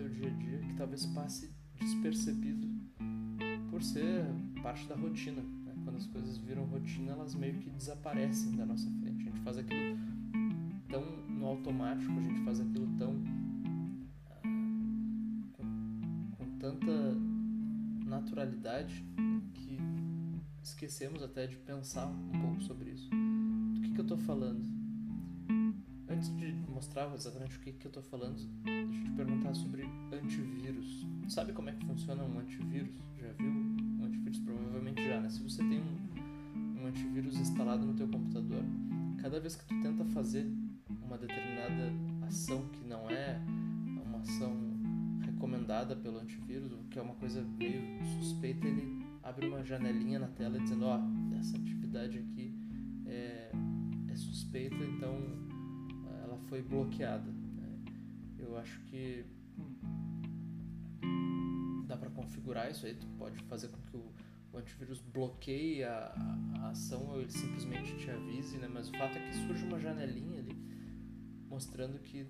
teu dia a dia que talvez passe despercebido por ser parte da rotina. Né? Quando as coisas viram rotina, elas meio que desaparecem da nossa frente. A gente faz aquilo tão no automático, a gente faz aquilo tão ah, com, com tanta naturalidade que esquecemos até de pensar um pouco sobre isso. Do que, que eu estou falando? Mostrar exatamente o que, que eu estou falando, deixa eu te perguntar sobre antivírus. Sabe como é que funciona um antivírus? Já viu um antivírus? Provavelmente já, né? Se você tem um, um antivírus instalado no teu computador, cada vez que tu tenta fazer uma determinada ação que não é uma ação recomendada pelo antivírus, que é uma coisa meio suspeita, ele abre uma janelinha na tela dizendo, ó, oh, essa atividade aqui é, é suspeita, então foi bloqueada. Eu acho que dá para configurar isso aí, tu pode fazer com que o, o antivírus bloqueie a, a, ação ou ele simplesmente te avise, né? Mas o fato é que surge uma janelinha ali mostrando que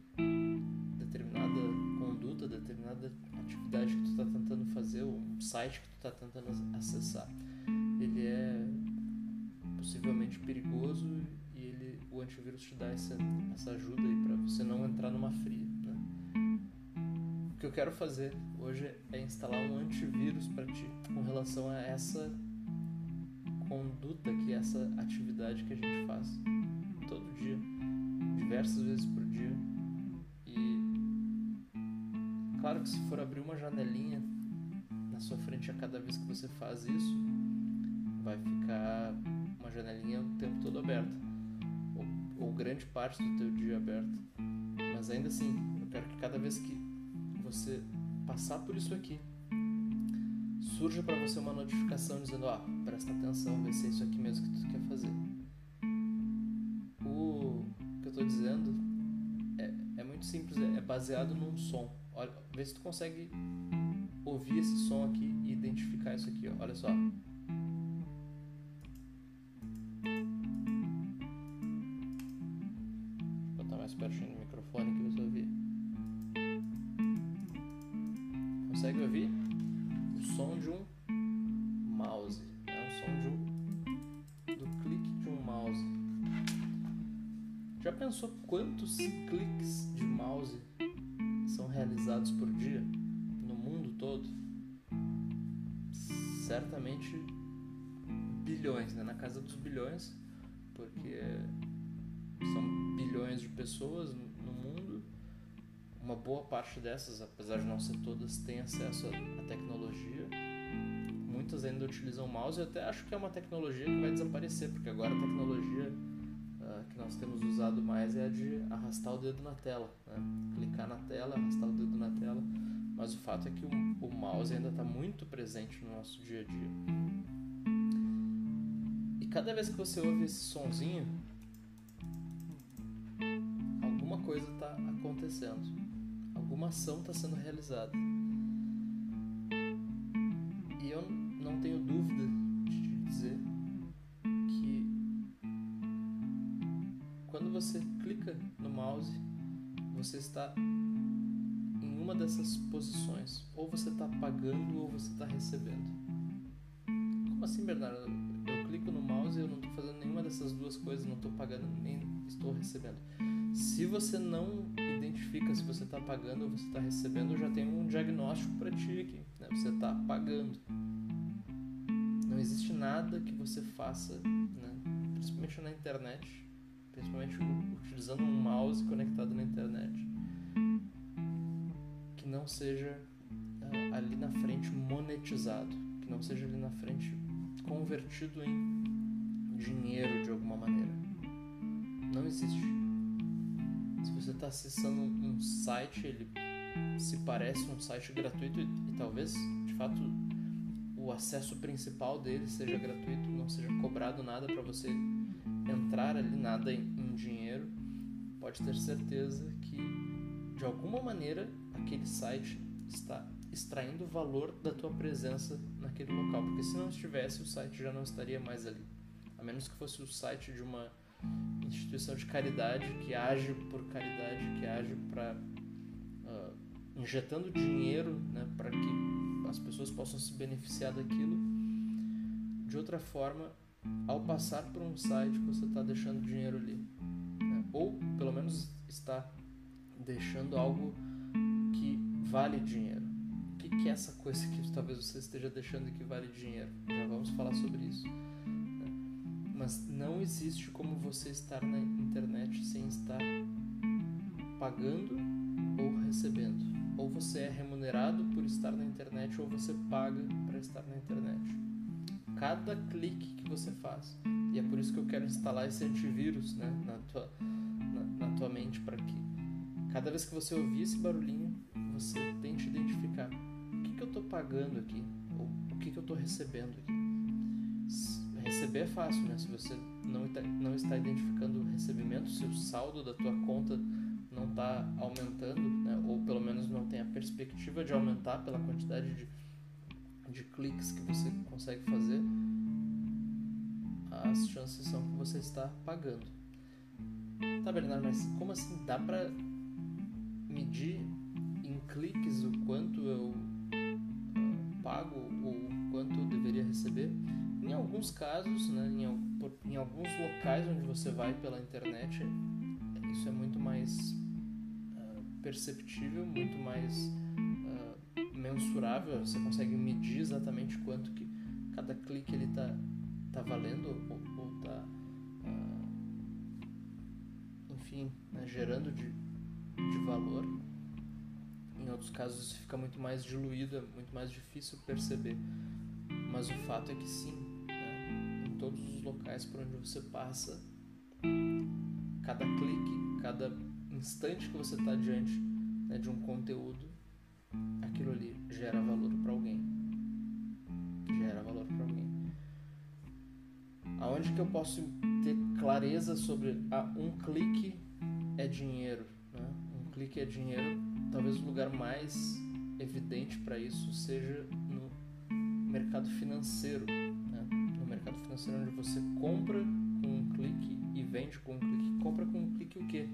determinada conduta, determinada atividade que tu está tentando fazer, ou um site que tu está tentando acessar, ele é possivelmente perigoso o antivírus te dá essa, essa ajuda aí para você não entrar numa fria. Né? O que eu quero fazer hoje é instalar um antivírus para ti com relação a essa conduta que essa atividade que a gente faz todo dia, diversas vezes por dia. E claro que se for abrir uma janelinha na sua frente a cada vez que você faz isso, vai ficar uma janelinha o tempo todo aberta, ou, grande parte do teu dia aberta. Mas ainda assim, eu quero que cada vez que você passar por isso aqui, surja para você uma notificação dizendo: oh, presta atenção, vê se é isso aqui mesmo que tu quer fazer. O que eu estou dizendo é, é muito simples, é, é baseado num som. Olha, vê se tu consegue ouvir esse som aqui e identificar isso aqui, ó. olha só. Já pensou quantos cliques de mouse são realizados por dia no mundo todo? Certamente bilhões, né? Na casa dos bilhões, porque são bilhões de pessoas no mundo. Uma boa parte dessas, apesar de não ser todas, têm acesso à tecnologia. Muitas ainda utilizam mouse e até acho que é uma tecnologia que vai desaparecer, porque agora a tecnologia nós temos usado mais é a de arrastar o dedo na tela, né? clicar na tela, arrastar o dedo na tela. Mas o fato é que o, o mouse ainda está muito presente no nosso dia a dia. E cada vez que você ouve esse sonzinho, alguma coisa está acontecendo, alguma ação está sendo realizada. Você clica no mouse, você está em uma dessas posições. Ou você está pagando ou você está recebendo. Como assim, Bernardo? Eu clico no mouse e eu não estou fazendo nenhuma dessas duas coisas, não estou pagando nem estou recebendo. Se você não identifica se você está pagando ou você está recebendo, já tenho um diagnóstico para ti aqui. Né? Você está pagando. Não existe nada que você faça, né? principalmente na internet, principalmente utilizando um mouse conectado na internet, que não seja uh, ali na frente monetizado, que não seja ali na frente convertido em dinheiro de alguma maneira. Não existe. Se você está acessando um site, ele se parece um site gratuito e, e talvez, de fato, o acesso principal dele seja gratuito, não seja cobrado nada para você entrar ali, nada em, dinheiro, pode ter certeza que de alguma maneira aquele site está extraindo valor da tua presença naquele local, porque se não estivesse, o site já não estaria mais ali. A menos que fosse o site de uma instituição de caridade que age por caridade, que age para uh, injetando dinheiro né, para que as pessoas possam se beneficiar daquilo. De outra forma, ao passar por um site, você está deixando dinheiro ali. Né? Ou, pelo menos, está deixando algo que vale dinheiro. O que, que é essa coisa que talvez você esteja deixando que vale dinheiro? Já vamos falar sobre isso. Né? Mas não existe como você estar na internet sem estar pagando ou recebendo. Ou você é remunerado por estar na internet ou você paga para estar na internet. Cada clique que você faz. E é por isso que eu quero instalar esse antivírus né, na, tua, na, na tua mente para que cada vez que você ouvir esse barulhinho, você tente identificar o que, que eu estou pagando aqui ou o que, que eu estou recebendo aqui. Receber é fácil, né? Se você não, não está identificando o recebimento, se o saldo da tua conta não está aumentando, né? ou pelo menos não tem a perspectiva de aumentar pela quantidade de, de cliques que você consegue fazer, as chances são que você está pagando. Tá, Bernardo, mas como assim dá para medir em cliques o quanto eu uh, pago ou quanto eu deveria receber? Em alguns casos, né, em, em alguns locais onde você vai pela internet, isso é muito mais uh, perceptível, muito mais mensurável. Você consegue medir exatamente quanto que cada clique ele tá, tá valendo ou, ou tá, uh, enfim, né, gerando de, de valor. Em outros casos isso fica muito mais diluído, é muito mais difícil perceber. Mas o fato é que sim, né, em todos os locais por onde você passa, cada clique, cada instante que você está diante né, de um conteúdo, aquilo ali gera valor para alguém. Gera valor para alguém. Aonde que eu posso ter clareza sobre ah, um clique é dinheiro? Né? Um clique é dinheiro. Talvez o lugar mais evidente para isso seja no mercado financeiro. Né? No mercado financeiro onde você compra com um clique e vende com um clique. Compra com um clique o quê?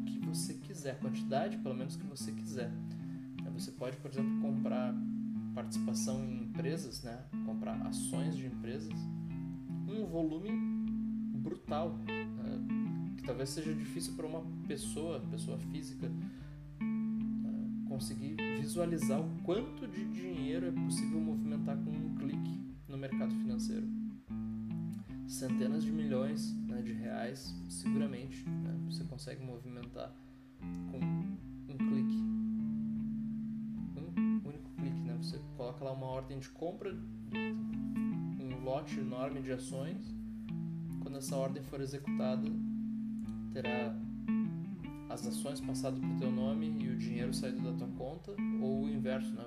O que você quiser, a quantidade pelo menos que você quiser. Você pode, por exemplo, comprar participação em empresas, né? comprar ações de empresas, um volume brutal, né? que talvez seja difícil para uma pessoa, pessoa física, né? conseguir visualizar o quanto de dinheiro é possível movimentar com um clique no mercado financeiro centenas de milhões né, de reais, seguramente, né, você consegue movimentar ordem de compra, um lote enorme de ações. Quando essa ordem for executada, terá as ações passadas para o teu nome e o dinheiro saído da tua conta, ou o inverso, né?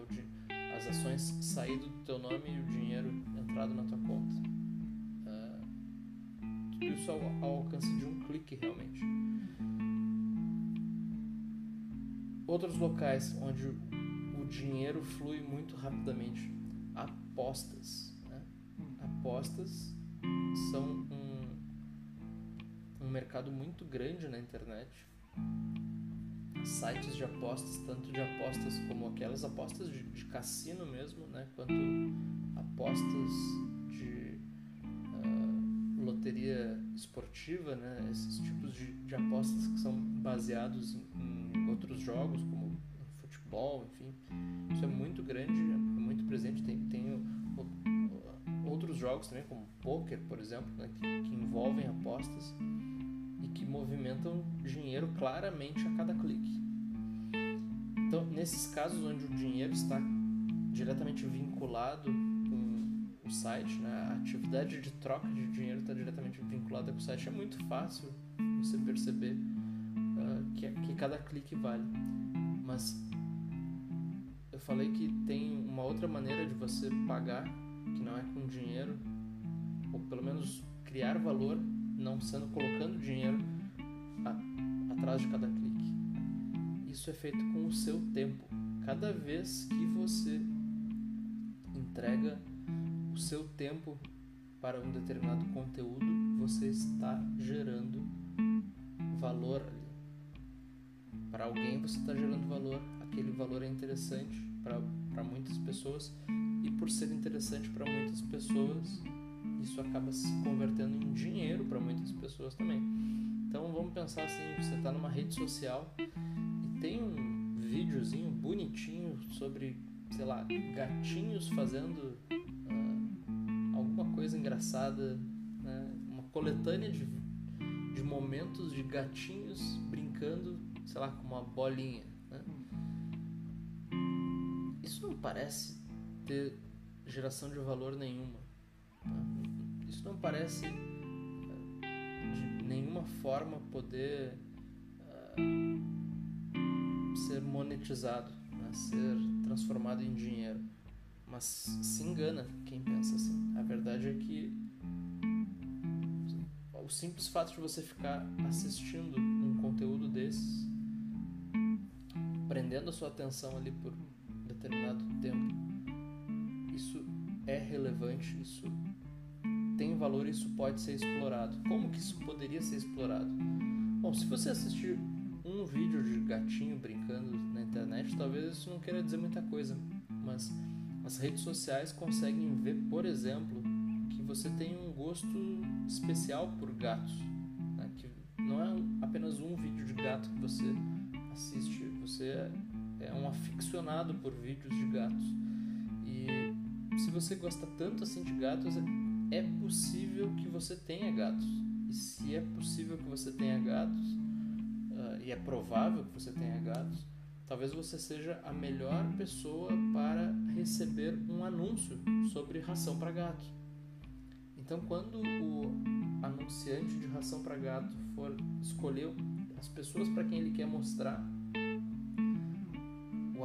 as ações saído do teu nome e o dinheiro entrado na tua conta tudo isso ao alcance de um clique realmente. Outros locais onde o dinheiro flui muito rapidamente. Apostas. Né? Apostas são um, um mercado muito grande na internet. Sites de apostas, tanto de apostas como aquelas apostas de, de cassino mesmo, né? quanto apostas loteria esportiva, né? esses tipos de, de apostas que são baseados em, em, outros jogos, como futebol, enfim. Isso é muito grande, é muito presente. Tem, outros jogos também, como poker, por exemplo, né? que, que envolvem apostas e que movimentam dinheiro claramente a cada clique. Então, nesses casos onde o dinheiro está diretamente vinculado o site, né? a atividade de troca de dinheiro está diretamente vinculada com o site, é muito fácil você perceber uh, que, que cada clique vale. Mas eu falei que tem uma outra maneira de você pagar, que não é com dinheiro, ou pelo menos criar valor, não sendo colocando dinheiro a, atrás de cada clique. Isso é feito com o seu tempo. Cada vez que você entrega o seu tempo para um determinado conteúdo, você está gerando valor ali. Para alguém você está gerando valor aquele valor é interessante para muitas pessoas e por ser interessante para muitas pessoas, isso acaba se convertendo em dinheiro para muitas pessoas também. Então vamos pensar assim, você está numa rede social e tem um videozinho bonitinho sobre, sei lá, gatinhos fazendo uh, alguma coisa engraçada, né? uma coletânea de, de momentos de gatinhos brincando, sei lá, com uma bolinha. Isso não parece ter geração de valor nenhuma. Tá? Isso não parece nenhuma forma poder uh, ser monetizado, né? ser transformado em dinheiro. Mas se engana quem pensa assim. A verdade é que o simples fato de você ficar assistindo um conteúdo desses, prendendo a sua atenção ali por determinado tempo, isso é relevante, isso tem valor isso pode ser explorado. Como que isso poderia ser explorado? Bom, se você assistir um vídeo de gatinho brincando na internet, talvez isso não queira dizer muita coisa, mas as redes sociais conseguem ver, por exemplo, que você tem um gosto especial por gatos, né? que não é apenas um vídeo de gato que você assiste, você é um aficionado por vídeos de gatos. E se você gosta tanto assim de gatos, é possível que você tenha gatos. E se é possível que você tenha gatos, uh, e é provável que você tenha gatos, talvez você seja a melhor pessoa para receber um anúncio sobre ração para gato. Então, quando o anunciante de ração para gato for escolher as pessoas para quem ele quer mostrar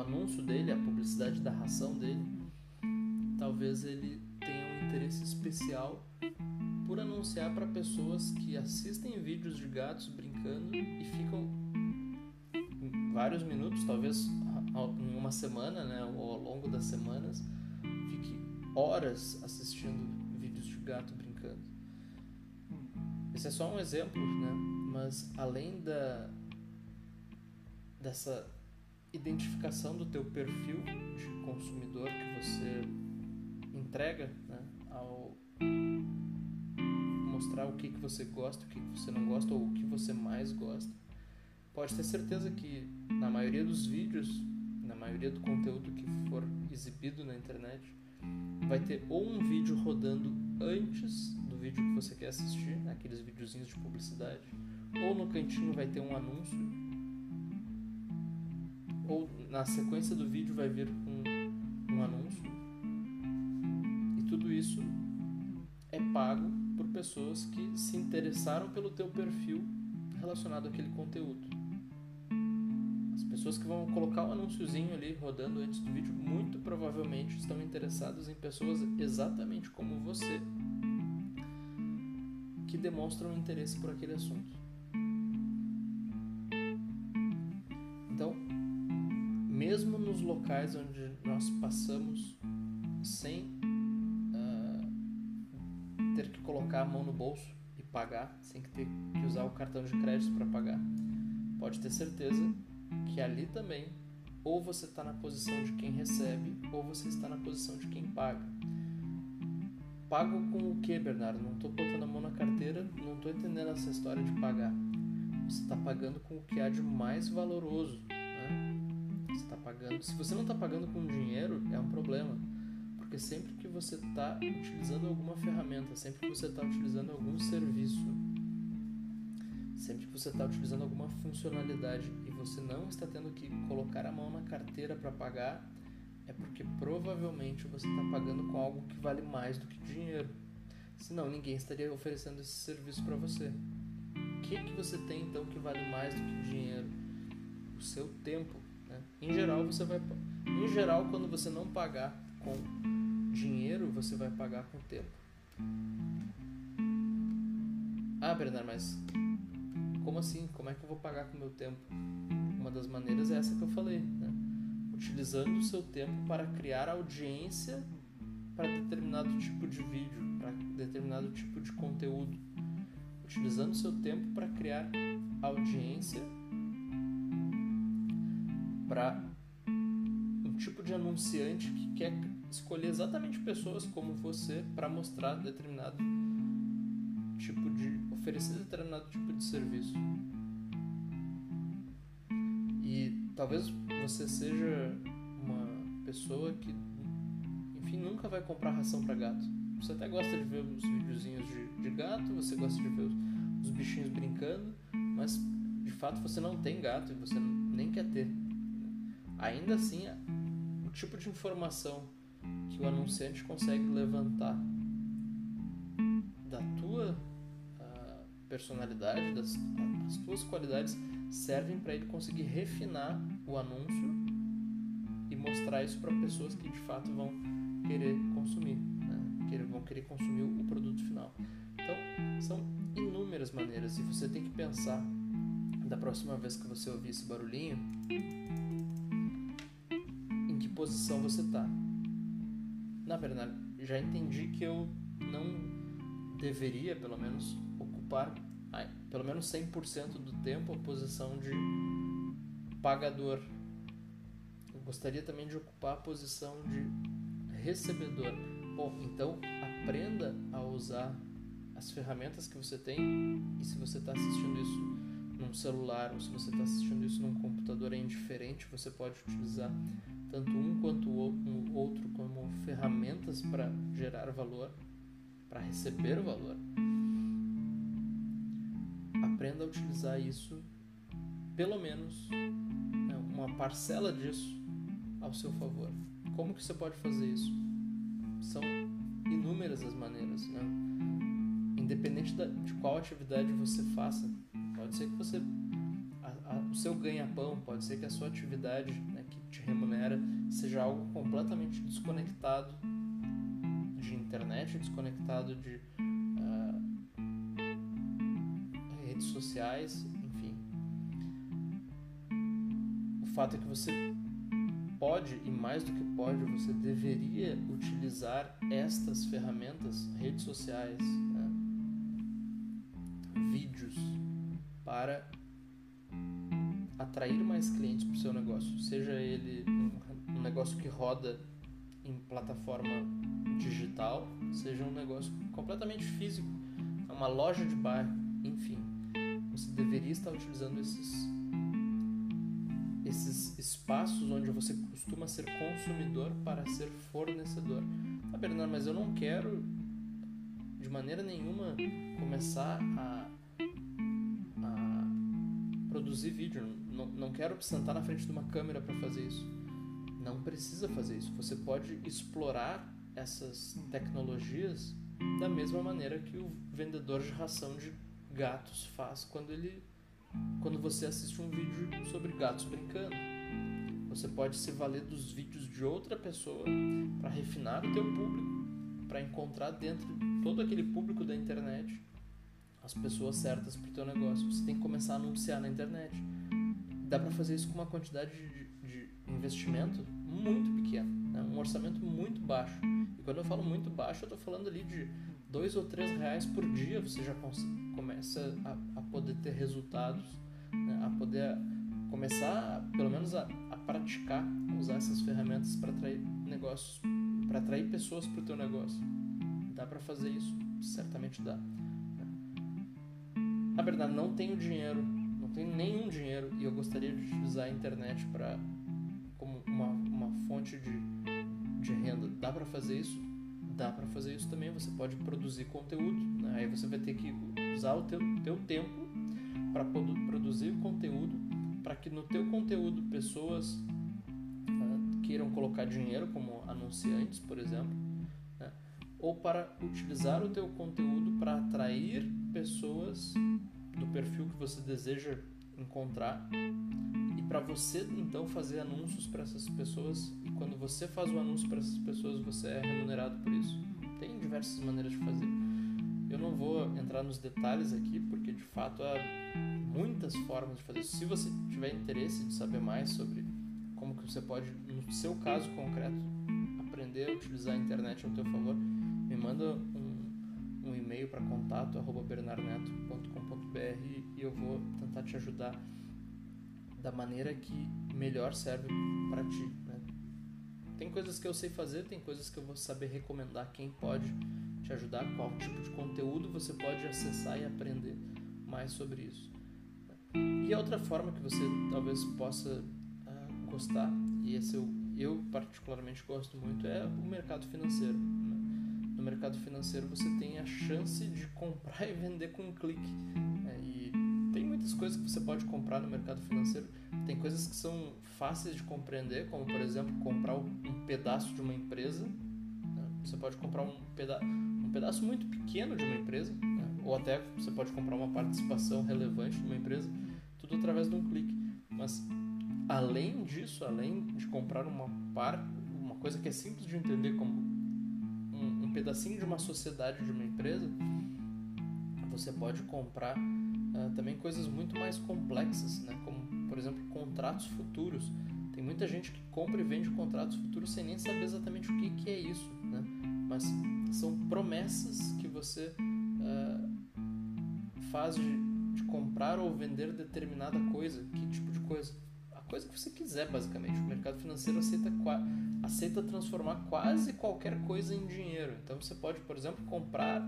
anúncio dele, a publicidade da ração dele, talvez ele interesse especial por anunciar para pessoas que assistem vídeos de gatos brincando e ficam vários minutos, talvez em uma semana, né, ou ao longo das semanas, fique horas assistindo vídeos de gato brincando. Esse é só um exemplo, né? Mas além da dessa identificação do teu perfil de consumidor que você entrega, né? ao mostrar o que, que você gosta, o que, que você não gosta ou o que você mais gosta, pode ter certeza que na maioria dos vídeos, na maioria do conteúdo que for exibido na internet, vai ter ou um vídeo rodando antes do vídeo que você quer assistir, aqueles videozinhos de publicidade, ou no cantinho vai ter um anúncio, ou na sequência do vídeo vai vir um, um anúncio tudo isso é pago por pessoas que se interessaram pelo teu perfil relacionado àquele conteúdo. As pessoas que vão colocar o um anúnciozinho ali rodando antes do vídeo muito provavelmente estão interessadas em pessoas exatamente como você que demonstram interesse por aquele assunto. Locais onde nós passamos sem ter que colocar a mão no bolso e pagar, sem que ter que usar o cartão de crédito para pagar. Pode ter certeza que ali também ou você está na posição de quem recebe ou você está na posição de quem paga. Pago com o que, Bernardo? Não estou botando a mão na carteira, não estou entendendo essa história de pagar. Você está pagando com o que há de mais valoroso. Você está pagando. Se você não está pagando com dinheiro, é um problema porque sempre que você está utilizando alguma ferramenta, sempre que você está utilizando algum serviço, sempre que você está utilizando alguma funcionalidade e você não está tendo que colocar a mão na carteira para pagar, é porque provavelmente você está pagando com algo que vale mais do que dinheiro. Senão ninguém estaria oferecendo esse serviço para você. O que, que você tem então que vale mais do que dinheiro? O seu tempo. Em geral, você vai. Em geral, quando você não pagar com dinheiro você vai pagar com tempo. Ah, Bernardo, mas como assim? Como é que eu vou pagar com meu tempo? Uma das maneiras é essa que eu falei, né? Utilizando o seu tempo para criar audiência para determinado tipo de vídeo, para determinado tipo de conteúdo. Utilizando o seu tempo para criar audiência para um tipo de anunciante que quer escolher exatamente pessoas como você para mostrar determinado tipo de oferecer determinado tipo de serviço. E talvez você seja uma pessoa que enfim nunca vai comprar ração para gato. Você até gosta de ver os videozinhos de, de gato, você gosta de ver os, os bichinhos brincando, mas de fato você não tem gato e você nem quer ter. Ainda assim, o tipo de informação que o anunciante consegue levantar da tua uh, personalidade, das as tuas qualidades servem para ele conseguir refinar o anúncio e mostrar isso para pessoas que de fato vão querer consumir, né? que vão querer consumir o produto final. Então, são inúmeras maneiras e você tem que pensar da próxima vez que você ouvir esse barulhinho, posição você está. Na verdade, já entendi que eu não deveria, pelo menos, ocupar ai, pelo menos 100% do tempo a posição de pagador. Eu gostaria também de ocupar a posição de recebedor. Bom, então aprenda a usar as ferramentas que você tem e se você está assistindo isso num celular ou se você está assistindo isso num computador é indiferente, você pode utilizar tanto um quanto o outro como ferramentas para gerar valor, para receber valor. Aprenda a utilizar isso, pelo menos né, uma parcela disso ao seu favor. Como que você pode fazer isso? São inúmeras as maneiras, né? Independente de qual atividade você faça, Pode ser que você. A, a, o seu ganha-pão, pode ser que a sua atividade né, que te remunera seja algo completamente desconectado de internet, desconectado de uh, redes sociais, enfim. O fato é que você pode, e mais do que pode, você deveria utilizar estas ferramentas, redes sociais, né, vídeos, para atrair mais clientes para o seu negócio, seja ele um, negócio que roda em plataforma digital, seja um negócio completamente físico, uma loja de bairro, enfim, você deveria estar utilizando esses esses espaços onde você costuma ser consumidor para ser fornecedor. Ah, Bernardo, mas eu não quero de maneira nenhuma começar a produzir vídeo, não, não quero sentar na frente de uma câmera para fazer isso. Não precisa fazer isso. Você pode explorar essas tecnologias da mesma maneira que o vendedor de ração de gatos faz quando ele quando você assiste um vídeo sobre gatos brincando. Você pode se valer dos vídeos de outra pessoa para refinar o teu público, para encontrar dentro todo aquele público da internet as pessoas certas para o teu negócio. Você tem que começar a anunciar na internet. Dá para fazer isso com uma quantidade de, de investimento muito pequena, né? um orçamento muito baixo. E quando eu falo muito baixo, eu estou falando ali de dois ou três reais por dia. Você já começa a, a, poder ter resultados, né? a poder começar, pelo menos, a, a praticar usar essas ferramentas para atrair negócios, para atrair pessoas para o teu negócio. Dá para fazer isso, certamente dá. Na verdade, não tenho dinheiro, não tenho nenhum dinheiro e eu gostaria de utilizar a internet para como uma, uma fonte de, de renda. Dá para fazer isso? Dá para fazer isso também. Você pode produzir conteúdo. Né? Aí você vai ter que usar o teu, teu tempo para produzir conteúdo, para que no teu conteúdo pessoas uh, queiram colocar dinheiro, como anunciantes, por exemplo, né? ou para utilizar o teu conteúdo para atrair pessoas do perfil que você deseja encontrar e para você então fazer anúncios para essas pessoas e quando você faz o anúncio para essas pessoas você é remunerado por isso. Tem diversas maneiras de fazer. Eu não vou entrar nos detalhes aqui porque de fato há muitas formas de fazer. Se você tiver interesse de saber mais sobre como que você pode, no seu caso concreto, aprender a utilizar a internet ao teu favor, me manda e-mail para contato bernarneto.com.br e eu vou tentar te ajudar da maneira que melhor serve para ti. Né? Tem coisas que eu sei fazer, tem coisas que eu vou saber recomendar quem pode te ajudar, qual tipo de conteúdo você pode acessar e aprender mais sobre isso. E a outra forma que você talvez possa uh, gostar, e esse eu, eu particularmente gosto muito, é o mercado financeiro. Né? No mercado financeiro você tem a chance de comprar e vender com um clique. Né? E tem muitas coisas que você pode comprar no mercado financeiro. Tem coisas que são fáceis de compreender, como por exemplo comprar um pedaço de uma empresa. Né? Você pode comprar um, peda um pedaço muito pequeno de uma empresa, né? ou até você pode comprar uma participação relevante de uma empresa, tudo através de um clique. Mas além disso, além de comprar uma parte, uma coisa que é simples de entender como um, pedacinho de uma sociedade de uma empresa, você pode comprar uh, também coisas muito mais complexas, né? como por exemplo contratos futuros. Tem muita gente que compra e vende contratos futuros sem nem saber exatamente o que, que é isso, né? mas são promessas que você uh, faz de, de comprar ou vender determinada coisa. Que tipo de coisa? A coisa que você quiser, basicamente. O mercado financeiro aceita, aceita transformar quase qualquer coisa em dinheiro. Então você pode, por exemplo, comprar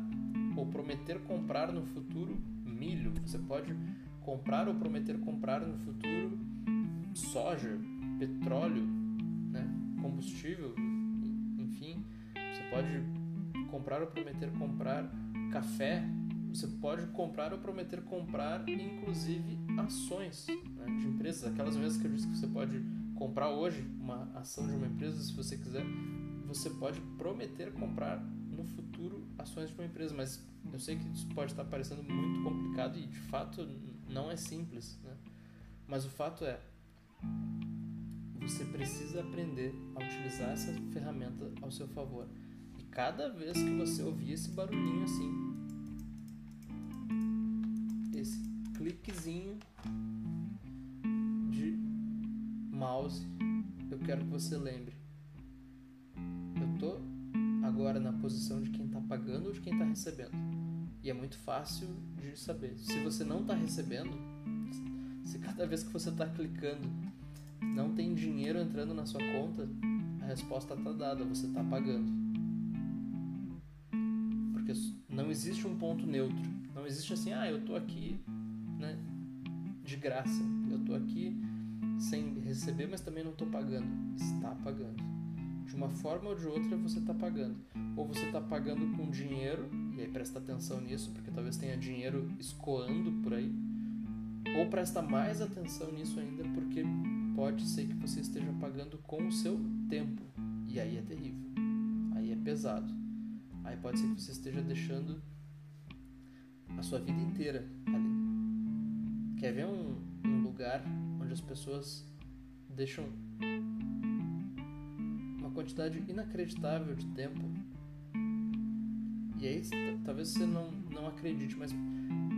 ou prometer comprar no futuro milho. Você pode comprar ou prometer comprar no futuro soja, petróleo, né? combustível, enfim. Você pode comprar ou prometer comprar café. Você pode comprar ou prometer comprar, inclusive, ações né, de empresas. Aquelas vezes que eu disse que você pode comprar hoje uma ação de uma empresa, se você quiser, você pode prometer comprar no futuro ações de uma empresa. Mas eu sei que isso pode estar parecendo muito complicado e de fato não é simples, né? Mas o fato é, você precisa aprender a utilizar essa ferramenta ao seu favor. E cada vez que você ouvir esse barulhinho assim, esse cliquezinho mouse, eu quero que você lembre. Eu tô agora na posição de quem está pagando ou de quem está recebendo. E é muito fácil de saber. Se você não está recebendo, se cada vez que você está clicando não tem dinheiro entrando na sua conta, a resposta está dada, você está pagando. Porque não existe um ponto neutro. Não existe assim, ah, eu estou aqui né, de graça. Eu estou aqui sem receber, mas também não estou pagando. Está pagando. De uma forma ou de outra você está pagando. Ou você está pagando com dinheiro e aí presta atenção nisso, porque talvez tenha dinheiro escoando por aí. Ou presta mais atenção nisso ainda, porque pode ser que você esteja pagando com o seu tempo. E aí é terrível. Aí é pesado. Aí pode ser que você esteja deixando a sua vida inteira ali. Quer ver um, um lugar as pessoas deixam uma quantidade inacreditável de tempo e aí, talvez você não, não acredite, mas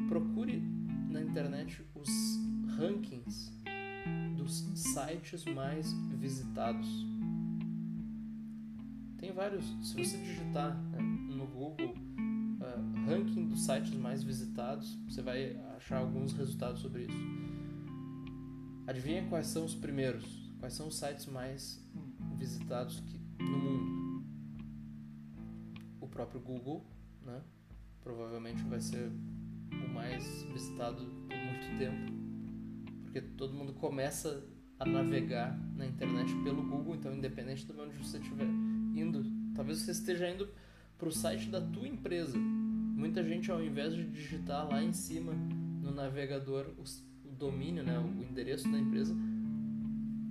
procure na internet os rankings dos sites mais visitados. Tem vários. Se você digitar né, no Google uh, ranking dos sites mais visitados, você vai achar alguns resultados sobre isso. Adivinha quais são os primeiros? Quais são os sites mais visitados que, no mundo? O próprio Google, né? Provavelmente vai ser o mais visitado por muito tempo, porque todo mundo começa a navegar na internet pelo Google, então independente de onde você estiver indo, talvez você esteja indo para o site da tua empresa. Muita gente ao invés de digitar lá em cima no navegador o, o domínio, né, o endereço da empresa,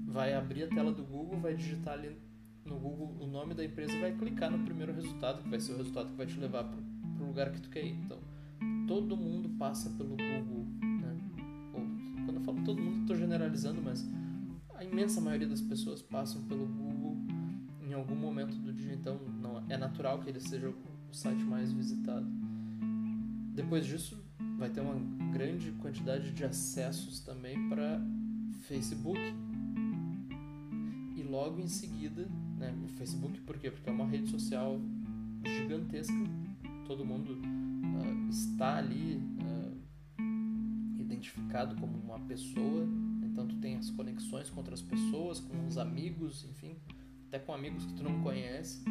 vai abrir a tela do Google, vai digitar ali no Google o nome da empresa e vai clicar no primeiro resultado, que vai ser o resultado que vai te levar para o lugar que tu quer ir. Então, todo mundo passa pelo Google. Né? Ou, quando eu falo todo mundo, estou generalizando, mas a imensa maioria das pessoas passam pelo Google em algum momento do dia. Então, não, é natural que ele seja o site mais visitado. Depois disso, vai ter uma grande quantidade de acessos também para Facebook. E logo em seguida né? O Facebook, por quê? Porque é uma rede social gigantesca, todo mundo uh, está ali uh, identificado como uma pessoa, então tu tem as conexões com outras pessoas, com os amigos, enfim, até com amigos que tu não conhece.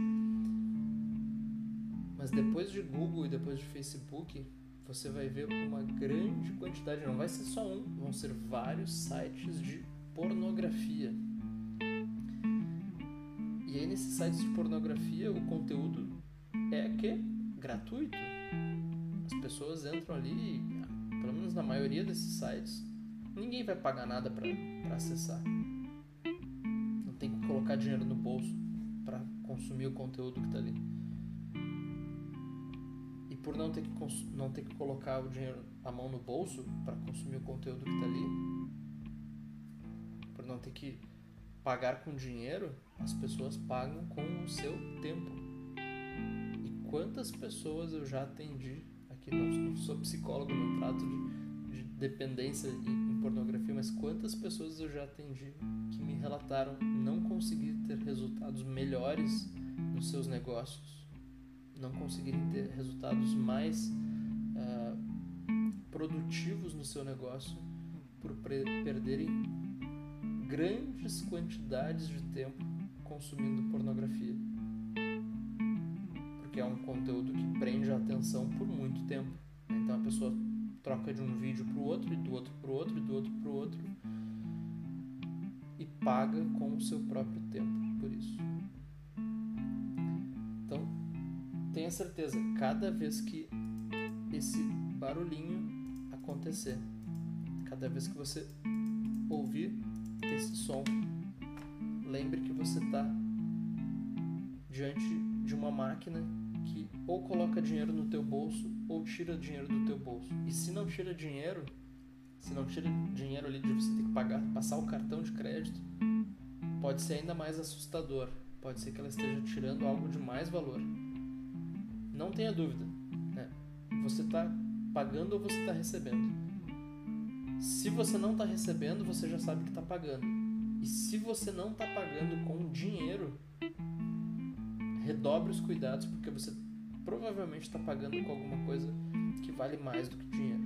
Mas depois de Google e depois de Facebook, você vai ver uma grande quantidade, não vai ser só um, vão ser vários sites de pornografia. E aí nesses sites de pornografia o conteúdo é que gratuito. As pessoas entram ali, pelo menos na maioria desses sites, ninguém vai pagar nada para acessar. Não tem que colocar dinheiro no bolso para consumir o conteúdo que está ali por não ter que, não ter que colocar o dinheiro, a mão no bolso para consumir o conteúdo que está ali, por não ter que pagar com dinheiro, as pessoas pagam com o seu tempo. E quantas pessoas eu já atendi, aqui não sou psicólogo, não trato de, de dependência em, em pornografia, mas quantas pessoas eu já atendi que me relataram não conseguir ter resultados melhores nos seus negócios não conseguirem ter resultados mais uh, produtivos no seu negócio por perderem grandes quantidades de tempo consumindo pornografia. Porque é um conteúdo que prende a atenção por muito tempo. Então a pessoa troca de um vídeo para o outro, e do outro para o outro, e do outro para o outro, e paga com o seu próprio tempo certeza, cada vez que esse barulhinho acontecer, cada vez que você ouvir esse som, lembre que você está diante de uma máquina que ou coloca dinheiro no teu bolso ou tira dinheiro do teu bolso. E se não tira dinheiro, se não tira dinheiro ali de você ter que pagar, passar o cartão de crédito, pode ser ainda mais assustador. Pode ser que ela esteja tirando algo de mais valor. Não tenha dúvida. Né? Você está pagando ou você está recebendo. Se você não está recebendo, você já sabe que está pagando. E se você não está pagando com dinheiro, redobre os cuidados, porque você provavelmente está pagando com alguma coisa que vale mais do que dinheiro.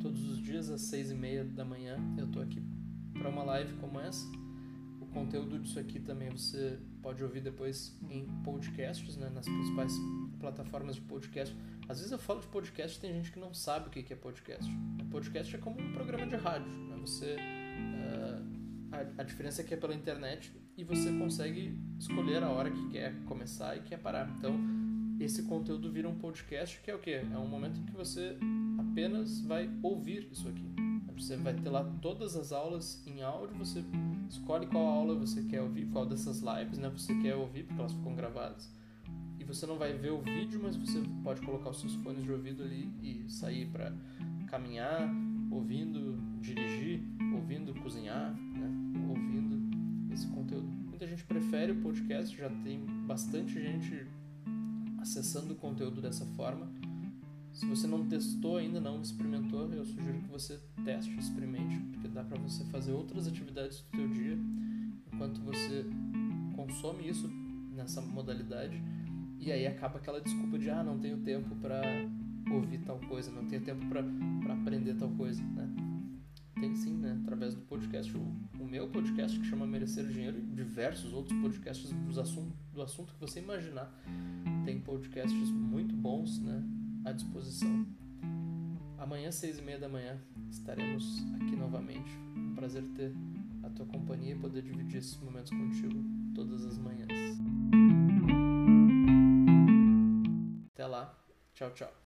Todos os dias às seis e meia da manhã eu estou aqui para uma live como essa. Conteúdo disso aqui também você pode ouvir depois em podcasts, né, nas principais plataformas de podcast. Às vezes eu falo de podcast e tem gente que não sabe o que é podcast. Podcast é como um programa de rádio. Né? Você, uh, a, a, diferença é que é pela internet e você consegue escolher a hora que quer começar e quer parar. Então, esse conteúdo vira um podcast que é o quê? É um momento em que você apenas vai ouvir isso aqui. Você vai ter lá todas as aulas em áudio, você escolhe qual aula você quer ouvir, qual dessas lives né, você quer ouvir, porque elas ficam gravadas. E você não vai ver o vídeo, mas você pode colocar os seus fones de ouvido ali e sair para caminhar, ouvindo dirigir, ouvindo cozinhar, né, ouvindo esse conteúdo. Muita gente prefere o podcast, já tem bastante gente acessando o conteúdo dessa forma se você não testou ainda, não experimentou, eu sugiro que você teste, experimente, porque dá para você fazer outras atividades do teu dia enquanto você consome isso nessa modalidade e aí acaba aquela desculpa de ah, não tenho tempo para ouvir tal coisa, não tenho tempo para aprender tal coisa, né? Tem sim, né? Através do podcast, o, o, meu podcast que chama Merecer Dinheiro e diversos outros podcasts dos assunto, do assunto que você imaginar. Tem podcasts muito bons, né? À disposição. Amanhã, seis e meia da manhã, estaremos aqui novamente. Um prazer ter a tua companhia e poder dividir esses momentos contigo todas as manhãs. Até lá. Tchau, tchau.